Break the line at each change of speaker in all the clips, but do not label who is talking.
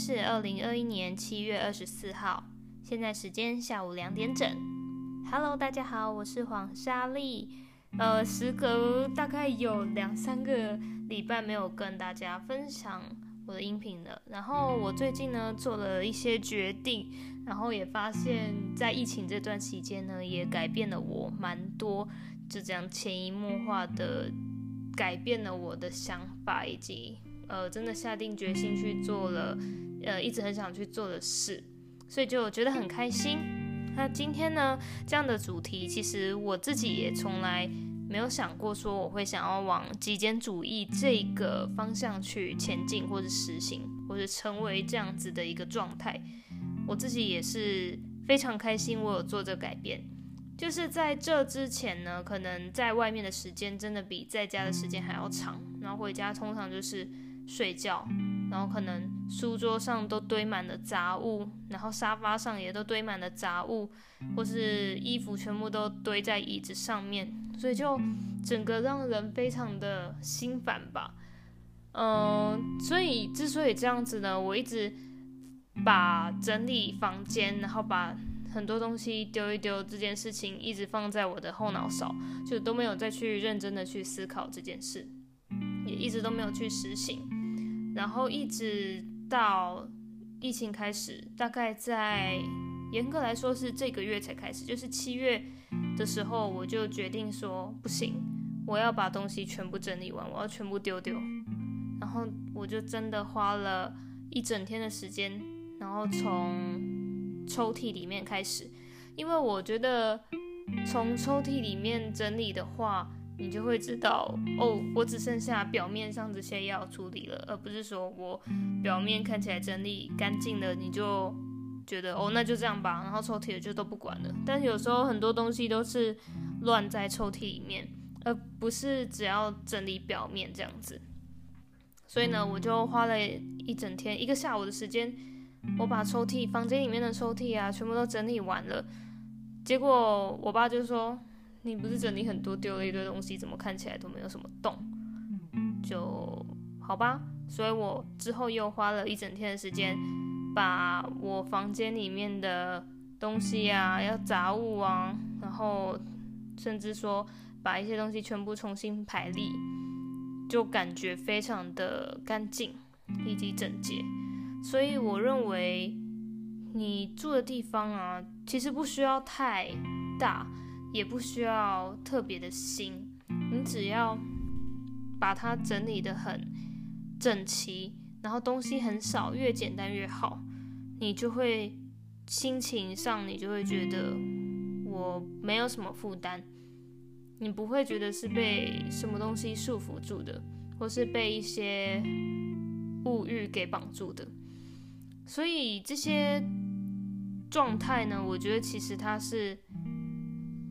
是二零二一年七月二十四号，现在时间下午两点整。Hello，大家好，我是黄莎莉。呃，时隔大概有两三个礼拜没有跟大家分享我的音频了。然后我最近呢做了一些决定，然后也发现，在疫情这段期间呢，也改变了我蛮多，就这样潜移默化的改变了我的想法以及。呃，真的下定决心去做了，呃，一直很想去做的事，所以就觉得很开心。那今天呢，这样的主题，其实我自己也从来没有想过，说我会想要往极简主义这个方向去前进，或者实行，或者成为这样子的一个状态。我自己也是非常开心，我有做这个改变。就是在这之前呢，可能在外面的时间真的比在家的时间还要长，然后回家通常就是。睡觉，然后可能书桌上都堆满了杂物，然后沙发上也都堆满了杂物，或是衣服全部都堆在椅子上面，所以就整个让人非常的心烦吧。嗯、所以之所以这样子呢，我一直把整理房间，然后把很多东西丢一丢这件事情，一直放在我的后脑勺，就都没有再去认真的去思考这件事，也一直都没有去实行。然后一直到疫情开始，大概在严格来说是这个月才开始，就是七月的时候，我就决定说不行，我要把东西全部整理完，我要全部丢丢。然后我就真的花了一整天的时间，然后从抽屉里面开始，因为我觉得从抽屉里面整理的话。你就会知道哦，我只剩下表面上这些要处理了，而不是说我表面看起来整理干净了，你就觉得哦，那就这样吧，然后抽屉就都不管了。但有时候很多东西都是乱在抽屉里面，而不是只要整理表面这样子。所以呢，我就花了一整天，一个下午的时间，我把抽屉、房间里面的抽屉啊，全部都整理完了。结果我爸就说。你不是整理很多，丢了一堆东西，怎么看起来都没有什么动？就好吧，所以我之后又花了一整天的时间，把我房间里面的东西啊，要杂物啊，然后甚至说把一些东西全部重新排列，就感觉非常的干净以及整洁。所以我认为，你住的地方啊，其实不需要太大。也不需要特别的新，你只要把它整理得很整齐，然后东西很少，越简单越好，你就会心情上你就会觉得我没有什么负担，你不会觉得是被什么东西束缚住的，或是被一些物欲给绑住的，所以这些状态呢，我觉得其实它是。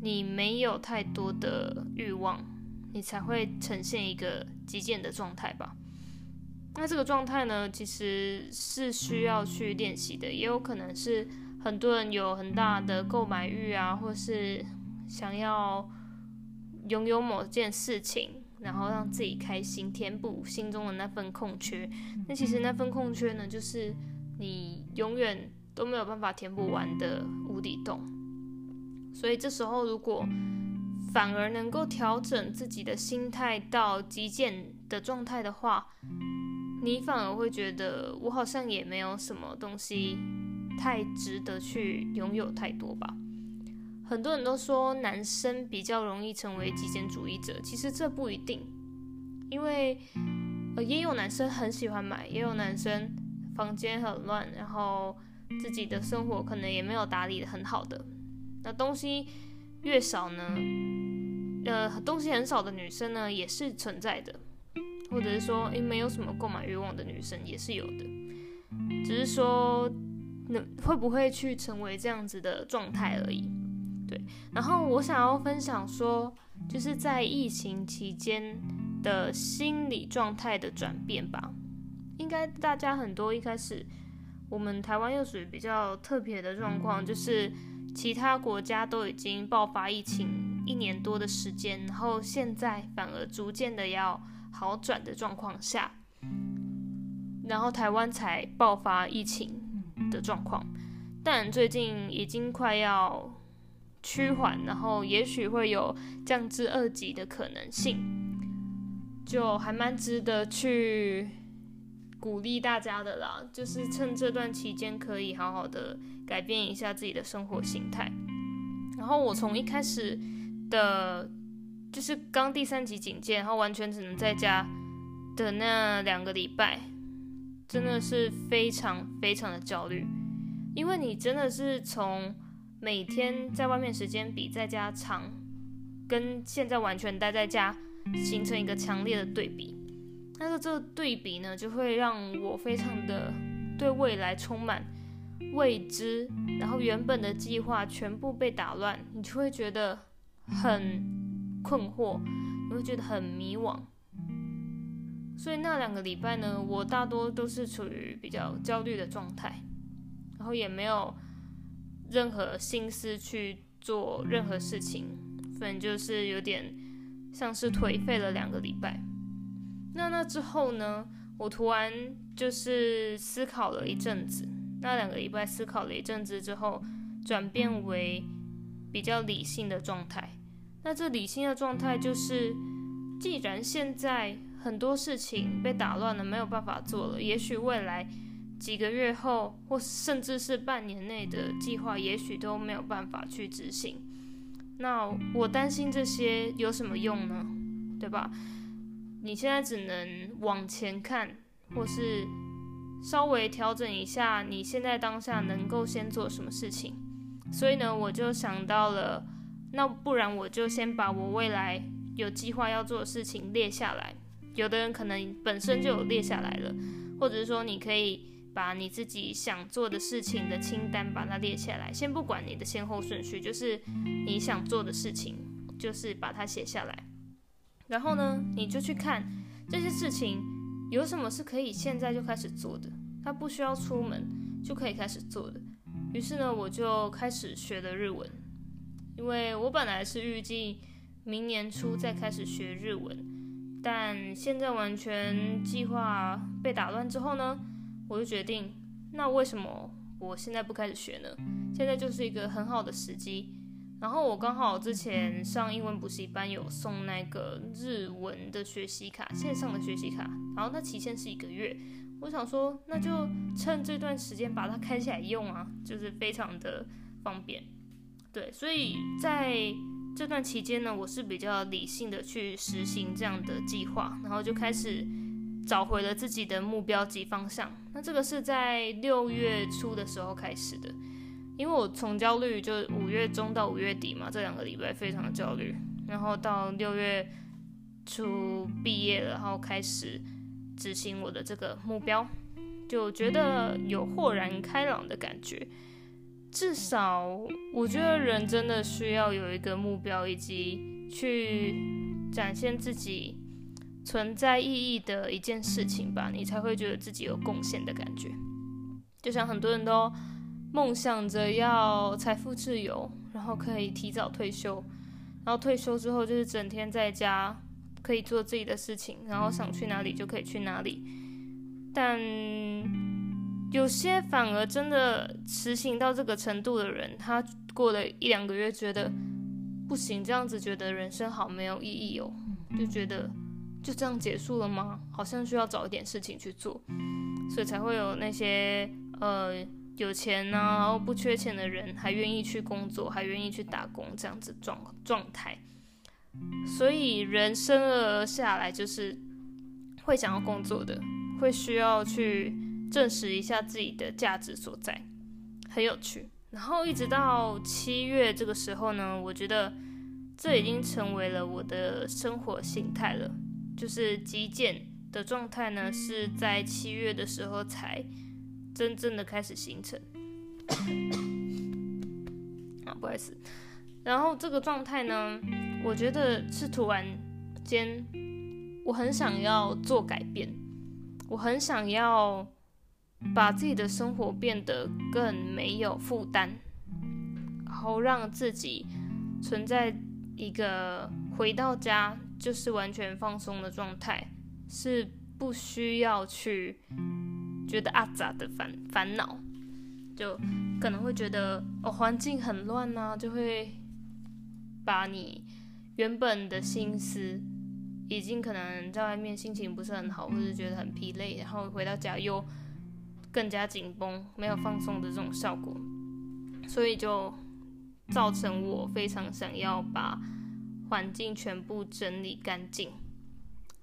你没有太多的欲望，你才会呈现一个极简的状态吧？那这个状态呢，其实是需要去练习的，也有可能是很多人有很大的购买欲啊，或是想要拥有某件事情，然后让自己开心，填补心中的那份空缺。那其实那份空缺呢，就是你永远都没有办法填补完的无底洞。所以这时候，如果反而能够调整自己的心态到极简的状态的话，你反而会觉得我好像也没有什么东西太值得去拥有太多吧。很多人都说男生比较容易成为极简主义者，其实这不一定，因为呃也有男生很喜欢买，也有男生房间很乱，然后自己的生活可能也没有打理的很好的。那东西越少呢，呃，东西很少的女生呢也是存在的，或者是说，诶，没有什么购买欲望的女生也是有的，只是说，那会不会去成为这样子的状态而已。对，然后我想要分享说，就是在疫情期间的心理状态的转变吧。应该大家很多一开始，我们台湾又属于比较特别的状况，就是。其他国家都已经爆发疫情一年多的时间，然后现在反而逐渐的要好转的状况下，然后台湾才爆发疫情的状况，但最近已经快要趋缓，然后也许会有降至二级的可能性，就还蛮值得去鼓励大家的啦。就是趁这段期间，可以好好的改变一下自己的生活形态。然后我从一开始的，就是刚第三级警戒，然后完全只能在家的那两个礼拜，真的是非常非常的焦虑，因为你真的是从每天在外面时间比在家长，跟现在完全待在家形成一个强烈的对比。那个这个对比呢，就会让我非常的对未来充满未知，然后原本的计划全部被打乱，你就会觉得很困惑，你会觉得很迷惘。所以那两个礼拜呢，我大多都是处于比较焦虑的状态，然后也没有。任何心思去做任何事情，反正就是有点像是颓废了两个礼拜。那那之后呢，我突然就是思考了一阵子，那两个礼拜思考了一阵子之后，转变为比较理性的状态。那这理性的状态就是，既然现在很多事情被打乱了，没有办法做了，也许未来。几个月后，或甚至是半年内的计划，也许都没有办法去执行。那我担心这些有什么用呢？对吧？你现在只能往前看，或是稍微调整一下你现在当下能够先做什么事情。所以呢，我就想到了，那不然我就先把我未来有计划要做的事情列下来。有的人可能本身就有列下来了，或者是说你可以。把你自己想做的事情的清单把它列下来，先不管你的先后顺序，就是你想做的事情，就是把它写下来。然后呢，你就去看这些事情有什么是可以现在就开始做的，它不需要出门就可以开始做的。于是呢，我就开始学了日文，因为我本来是预计明年初再开始学日文，但现在完全计划被打乱之后呢，我就决定，那为什么我现在不开始学呢？现在就是一个很好的时机。然后我刚好之前上英文补习班有送那个日文的学习卡，线上的学习卡，然后它期限是一个月。我想说，那就趁这段时间把它开起来用啊，就是非常的方便。对，所以在这段期间呢，我是比较理性的去实行这样的计划，然后就开始。找回了自己的目标及方向。那这个是在六月初的时候开始的，因为我从焦虑就五月中到五月底嘛，这两个礼拜非常的焦虑，然后到六月初毕业，然后开始执行我的这个目标，就觉得有豁然开朗的感觉。至少我觉得人真的需要有一个目标，以及去展现自己。存在意义的一件事情吧，你才会觉得自己有贡献的感觉。就像很多人都梦想着要财富自由，然后可以提早退休，然后退休之后就是整天在家，可以做自己的事情，然后想去哪里就可以去哪里。但有些反而真的实行到这个程度的人，他过了一两个月觉得不行，这样子觉得人生好没有意义哦，就觉得。就这样结束了吗？好像需要找一点事情去做，所以才会有那些呃有钱啊，然后不缺钱的人还愿意去工作，还愿意去打工这样子状状态。所以人生而下来就是会想要工作的，会需要去证实一下自己的价值所在，很有趣。然后一直到七月这个时候呢，我觉得这已经成为了我的生活形态了。就是极简的状态呢，是在七月的时候才真正的开始形成。啊，不好意思。然后这个状态呢，我觉得是突然间，我很想要做改变，我很想要把自己的生活变得更没有负担，然后让自己存在一个回到家。就是完全放松的状态，是不需要去觉得阿杂的烦烦恼，就可能会觉得哦环境很乱啊，就会把你原本的心思，已经可能在外面心情不是很好，或者觉得很疲累，然后回到家又更加紧绷，没有放松的这种效果，所以就造成我非常想要把环境全部整理干净，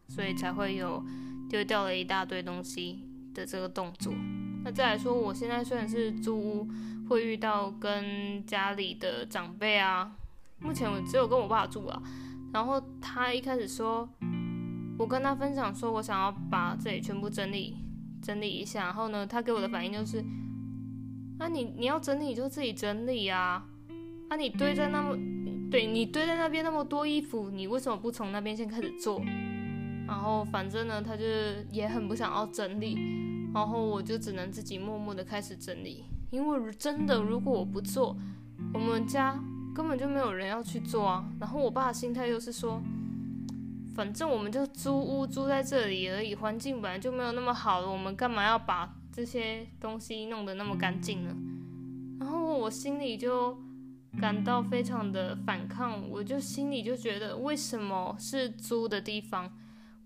所以才会有丢掉了一大堆东西。的这个动作。那再来说，我现在虽然是租屋，会遇到跟家里的长辈啊，目前我只有跟我爸住啊。然后他一开始说，我跟他分享说我想要把这里全部整理整理一下，然后呢，他给我的反应就是，那、啊、你你要整理就自己整理啊，啊你堆在那么，对你堆在那边那么多衣服，你为什么不从那边先开始做？然后反正呢，他就也很不想要整理，然后我就只能自己默默的开始整理，因为真的如果我不做，我们家。根本就没有人要去做啊，然后我爸的心态又是说，反正我们就租屋租在这里而已，环境本来就没有那么好了，我们干嘛要把这些东西弄得那么干净呢？然后我心里就感到非常的反抗，我就心里就觉得，为什么是租的地方，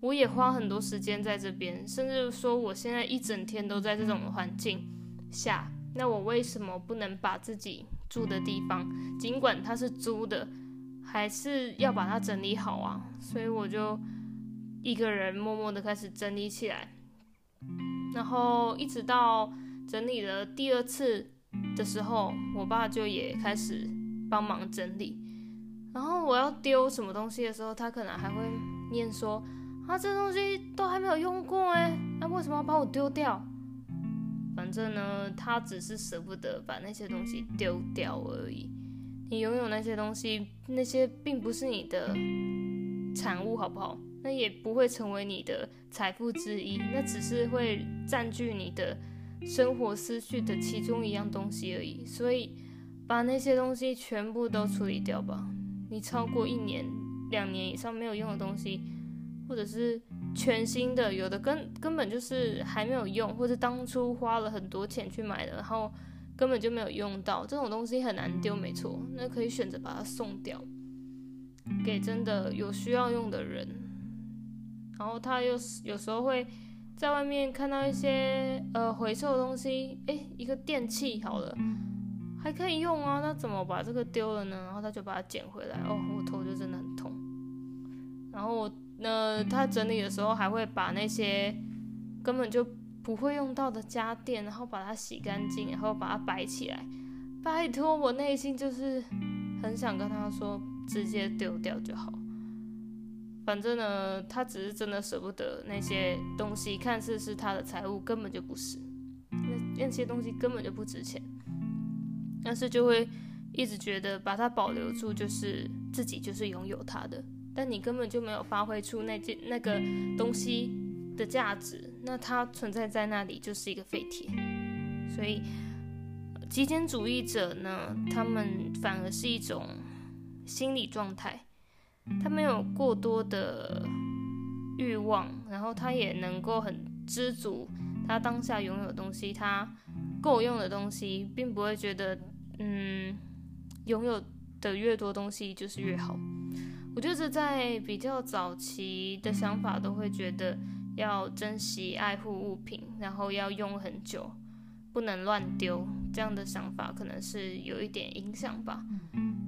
我也花很多时间在这边，甚至说我现在一整天都在这种环境下，那我为什么不能把自己住的地方，尽管它是租的，还是要把它整理好啊。所以我就一个人默默的开始整理起来，然后一直到整理了第二次的时候，我爸就也开始帮忙整理。然后我要丢什么东西的时候，他可能还会念说：“啊，这东西都还没有用过哎，那为什么要把我丢掉？”反正呢，他只是舍不得把那些东西丢掉而已。你拥有那些东西，那些并不是你的产物，好不好？那也不会成为你的财富之一，那只是会占据你的生活思绪的其中一样东西而已。所以，把那些东西全部都处理掉吧。你超过一年、两年以上没有用的东西，或者是。全新的，有的根根本就是还没有用，或者当初花了很多钱去买的，然后根本就没有用到。这种东西很难丢，没错，那可以选择把它送掉，给真的有需要用的人。然后他又有时候会在外面看到一些呃回收的东西，诶，一个电器好了，还可以用啊，那怎么把这个丢了呢？然后他就把它捡回来，哦，我头就真的很痛。然后我。那他整理的时候还会把那些根本就不会用到的家电，然后把它洗干净，然后把它摆起来。拜托，我内心就是很想跟他说，直接丢掉就好。反正呢，他只是真的舍不得那些东西，看似是他的财物，根本就不是。那那些东西根本就不值钱，但是就会一直觉得把它保留住，就是自己就是拥有它的。但你根本就没有发挥出那件那个东西的价值，那它存在在那里就是一个废铁。所以，极简主义者呢，他们反而是一种心理状态，他没有过多的欲望，然后他也能够很知足，他当下拥有的东西，他够用的东西，并不会觉得，嗯，拥有的越多东西就是越好。我就是在比较早期的想法，都会觉得要珍惜爱护物品，然后要用很久，不能乱丢。这样的想法可能是有一点影响吧。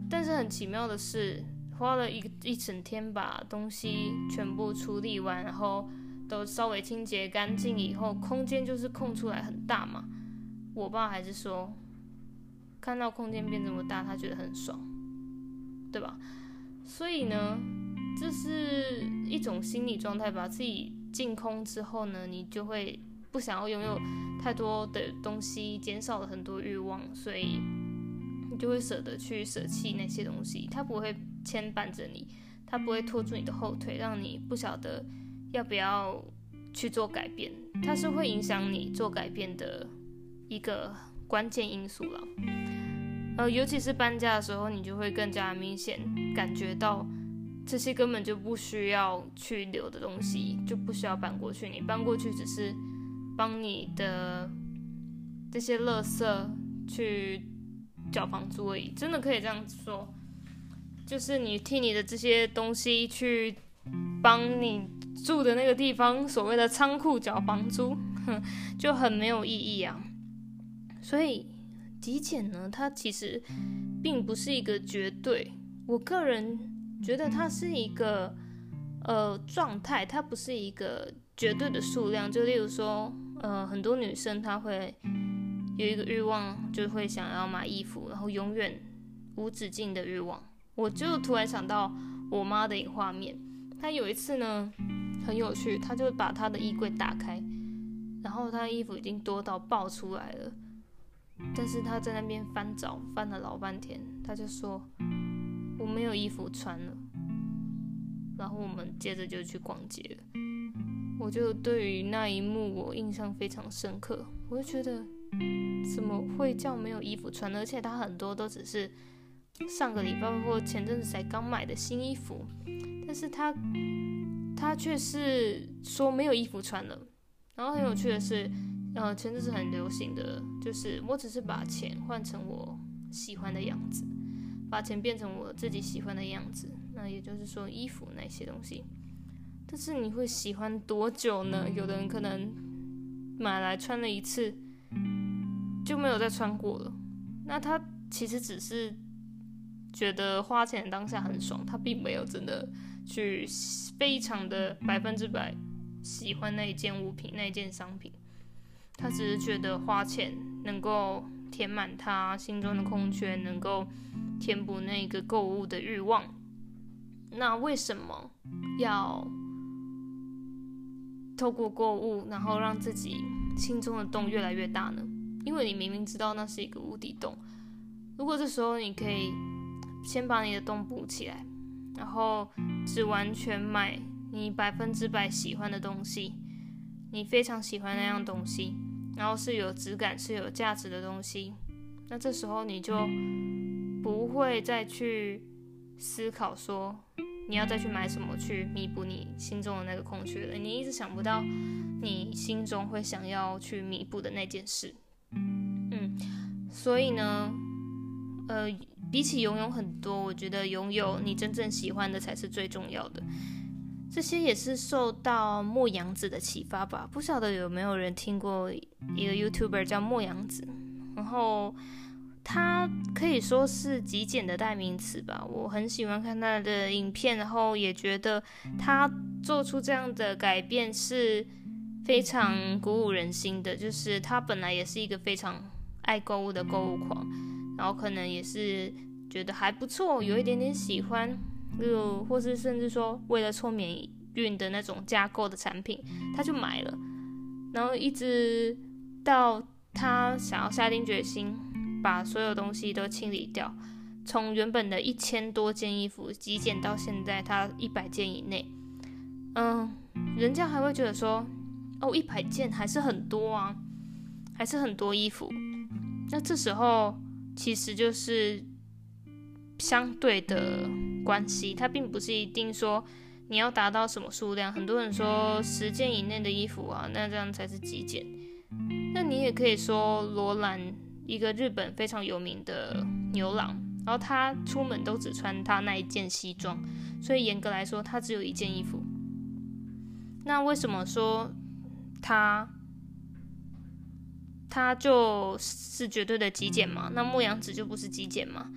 但是很奇妙的是，花了一一整天把东西全部处理完，然后都稍微清洁干净以后，空间就是空出来很大嘛。我爸还是说，看到空间变这么大，他觉得很爽，对吧？所以呢，这是一种心理状态，把自己净空之后呢，你就会不想要拥有太多的东西，减少了很多欲望，所以你就会舍得去舍弃那些东西。它不会牵绊着你，它不会拖住你的后腿，让你不晓得要不要去做改变。它是会影响你做改变的一个关键因素了。呃，尤其是搬家的时候，你就会更加明显感觉到这些根本就不需要去留的东西，就不需要搬过去。你搬过去只是帮你的这些垃圾去缴房租而已，真的可以这样说，就是你替你的这些东西去帮你住的那个地方所谓的仓库缴房租，哼，就很没有意义啊。所以极简呢，它其实并不是一个绝对，我个人觉得它是一个呃状态，它不是一个绝对的数量。就例如说，呃，很多女生她会。有一个欲望，就会想要买衣服，然后永远无止境的欲望。我就突然想到我妈的一个画面，她有一次呢，很有趣，她就把她的衣柜打开，然后她的衣服已经多到爆出来了，但是他在那边翻找，翻了老半天，他就说我没有衣服穿了。然后我们接着就去逛街了。我就对于那一幕我印象非常深刻，我就觉得。怎么会叫没有衣服穿？而且他很多都只是上个礼拜或前阵子才刚买的新衣服，但是他他却是说没有衣服穿了。然后很有趣的是，呃，前阵子很流行的就是，我只是把钱换成我喜欢的样子，把钱变成我自己喜欢的样子。那也就是说，衣服那些东西，但是你会喜欢多久呢？有的人可能买来穿了一次。就没有再穿过了。那他其实只是觉得花钱当下很爽，他并没有真的去非常的百分之百喜欢那一件物品、那一件商品。他只是觉得花钱能够填满他心中的空缺，能够填补那个购物的欲望。那为什么要透过购物，然后让自己心中的洞越来越大呢？因为你明明知道那是一个无底洞，如果这时候你可以先把你的洞补起来，然后只完全买你百分之百喜欢的东西，你非常喜欢那样东西，然后是有质感、是有价值的东西，那这时候你就不会再去思考说你要再去买什么去弥补你心中的那个空缺了。你一直想不到你心中会想要去弥补的那件事。嗯，所以呢，呃，比起拥有很多，我觉得拥有你真正喜欢的才是最重要的。这些也是受到牧羊子的启发吧？不晓得有没有人听过一个 YouTuber 叫牧羊子，然后他可以说是极简的代名词吧。我很喜欢看他的影片，然后也觉得他做出这样的改变是。非常鼓舞人心的，就是他本来也是一个非常爱购物的购物狂，然后可能也是觉得还不错，有一点点喜欢，就或是甚至说为了凑免运的那种加购的产品，他就买了，然后一直到他想要下定决心把所有东西都清理掉，从原本的一千多件衣服极简到现在他一百件以内，嗯，人家还会觉得说。哦，一百件还是很多啊，还是很多衣服。那这时候其实就是相对的关系，它并不是一定说你要达到什么数量。很多人说十件以内的衣服啊，那这样才是极简。那你也可以说罗兰，一个日本非常有名的牛郎，然后他出门都只穿他那一件西装，所以严格来说，他只有一件衣服。那为什么说？他，他就是绝对的极简嘛？那牧羊子就不是极简嘛？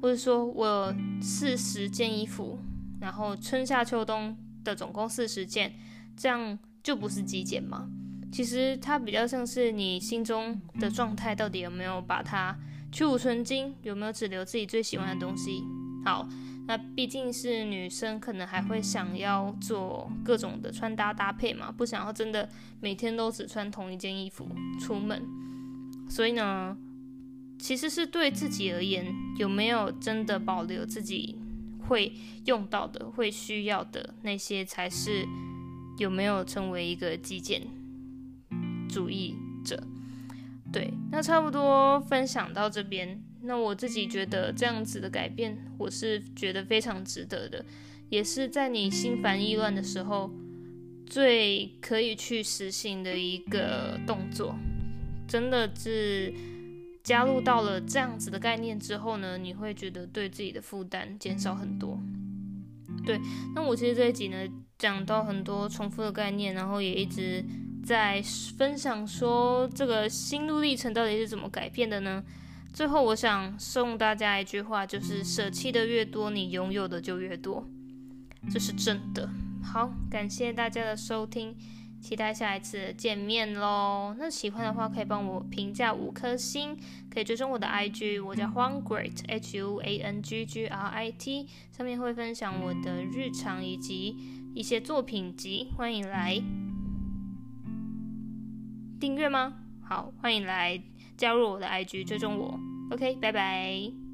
或者说我四十件衣服，然后春夏秋冬的总共四十件，这样就不是极简吗？其实它比较像是你心中的状态，到底有没有把它去芜存菁，有没有只留自己最喜欢的东西？好。那毕竟是女生，可能还会想要做各种的穿搭搭配嘛，不想要真的每天都只穿同一件衣服出门。所以呢，其实是对自己而言，有没有真的保留自己会用到的、会需要的那些，才是有没有成为一个极简主义者。对，那差不多分享到这边。那我自己觉得这样子的改变，我是觉得非常值得的，也是在你心烦意乱的时候，最可以去实行的一个动作。真的是加入到了这样子的概念之后呢，你会觉得对自己的负担减少很多。对，那我其实这一集呢，讲到很多重复的概念，然后也一直在分享说这个心路历程到底是怎么改变的呢？最后，我想送大家一句话，就是舍弃的越多，你拥有的就越多，这是真的。好，感谢大家的收听，期待下一次见面喽。那喜欢的话，可以帮我评价五颗星，可以追踪我的 IG，我叫 Huang Grit，H U A N G G R I T，上面会分享我的日常以及一些作品集，欢迎来订阅吗？好，欢迎来加入我的 IG，追踪我。OK，拜拜。